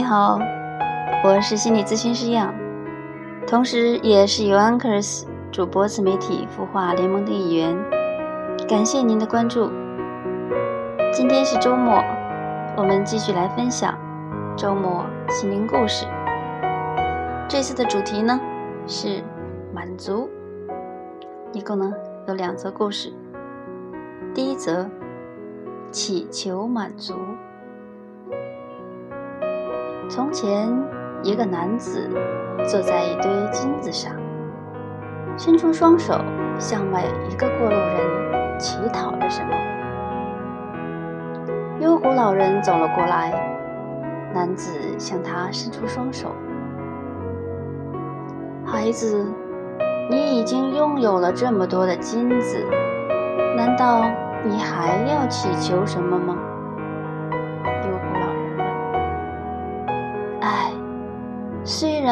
你好，我是心理咨询师杨，同时也是 u Anchors 主播自媒体孵化联盟的一员。感谢您的关注。今天是周末，我们继续来分享周末心灵故事。这次的主题呢是满足，一共呢有两则故事。第一则，祈求满足。从前，一个男子坐在一堆金子上，伸出双手向每一个过路人乞讨着什么。幽谷老人走了过来，男子向他伸出双手：“孩子，你已经拥有了这么多的金子，难道你还要祈求什么吗？”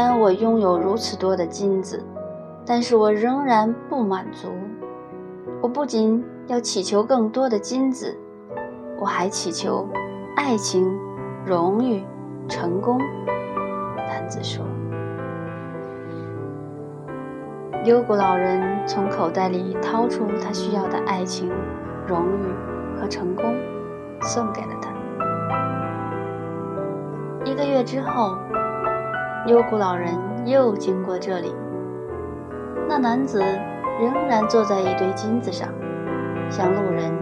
然我拥有如此多的金子，但是我仍然不满足。我不仅要祈求更多的金子，我还祈求爱情、荣誉、成功。男子说。幽谷老人从口袋里掏出他需要的爱情、荣誉和成功，送给了他。一个月之后。幽谷老人又经过这里，那男子仍然坐在一堆金子上，向路人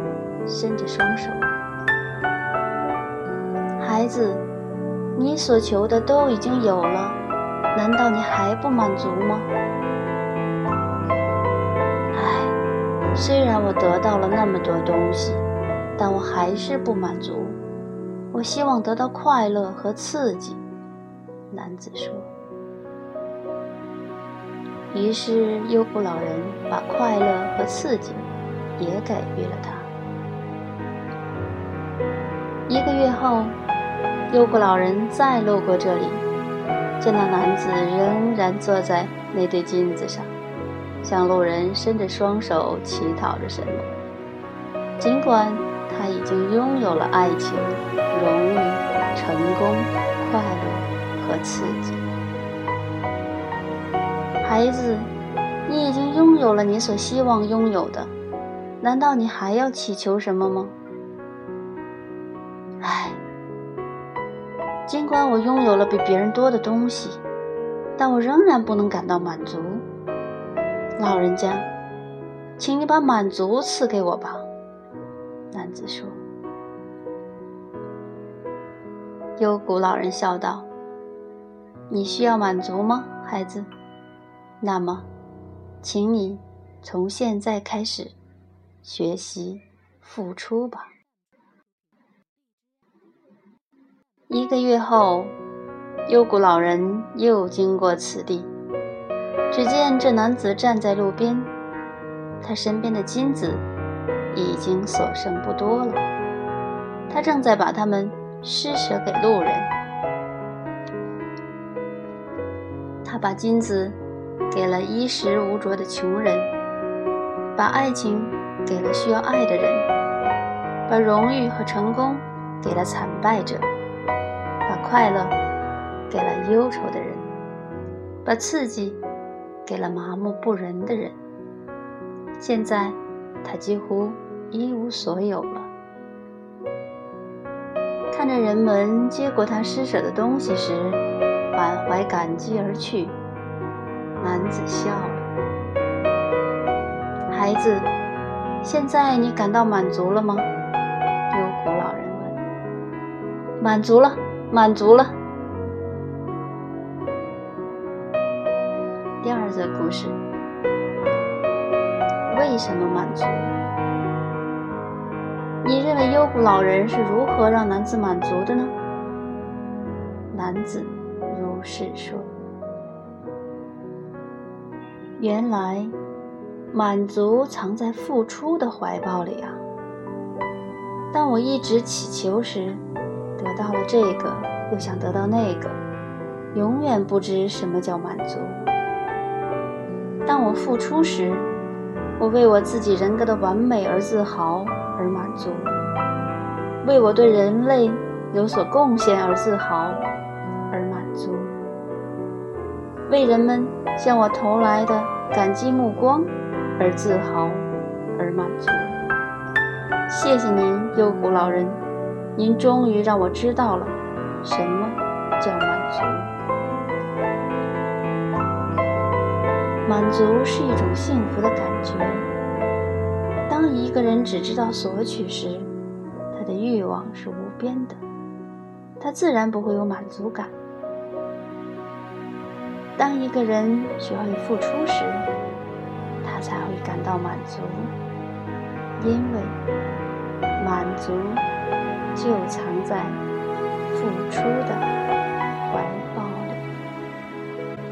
伸着双手。孩子，你所求的都已经有了，难道你还不满足吗？唉，虽然我得到了那么多东西，但我还是不满足。我希望得到快乐和刺激。男子说。于是，优谷老人把快乐和刺激也给予了他。一个月后，优谷老人再路过这里，见到男子仍然坐在那对金子上，向路人伸着双手乞讨着什么。尽管他已经拥有了爱情、荣誉、成功、快乐。和刺激，孩子，你已经拥有了你所希望拥有的，难道你还要祈求什么吗？唉，尽管我拥有了比别人多的东西，但我仍然不能感到满足。老人家，请你把满足赐给我吧。男子说。幽谷老人笑道。你需要满足吗，孩子？那么，请你从现在开始学习付出吧。一个月后，幽谷老人又经过此地，只见这男子站在路边，他身边的金子已经所剩不多了，他正在把它们施舍给路人。他把金子给了衣食无着的穷人，把爱情给了需要爱的人，把荣誉和成功给了惨败者，把快乐给了忧愁的人，把刺激给了麻木不仁的人。现在他几乎一无所有了。看着人们接过他施舍的东西时，满怀感激而去，男子笑了。孩子，现在你感到满足了吗？幽谷老人问。满足了，满足了。第二则故事：为什么满足？你认为幽谷老人是如何让男子满足的呢？男子。如是说，原来满足藏在付出的怀抱里啊！当我一直祈求时，得到了这个，又想得到那个，永远不知什么叫满足。当我付出时，我为我自己人格的完美而自豪而满足，为我对人类有所贡献而自豪。为人们向我投来的感激目光而自豪而满足。谢谢您，幽谷老人，您终于让我知道了什么叫满足。满足是一种幸福的感觉。当一个人只知道索取时，他的欲望是无边的，他自然不会有满足感。当一个人学会付出时，他才会感到满足，因为满足就藏在付出的。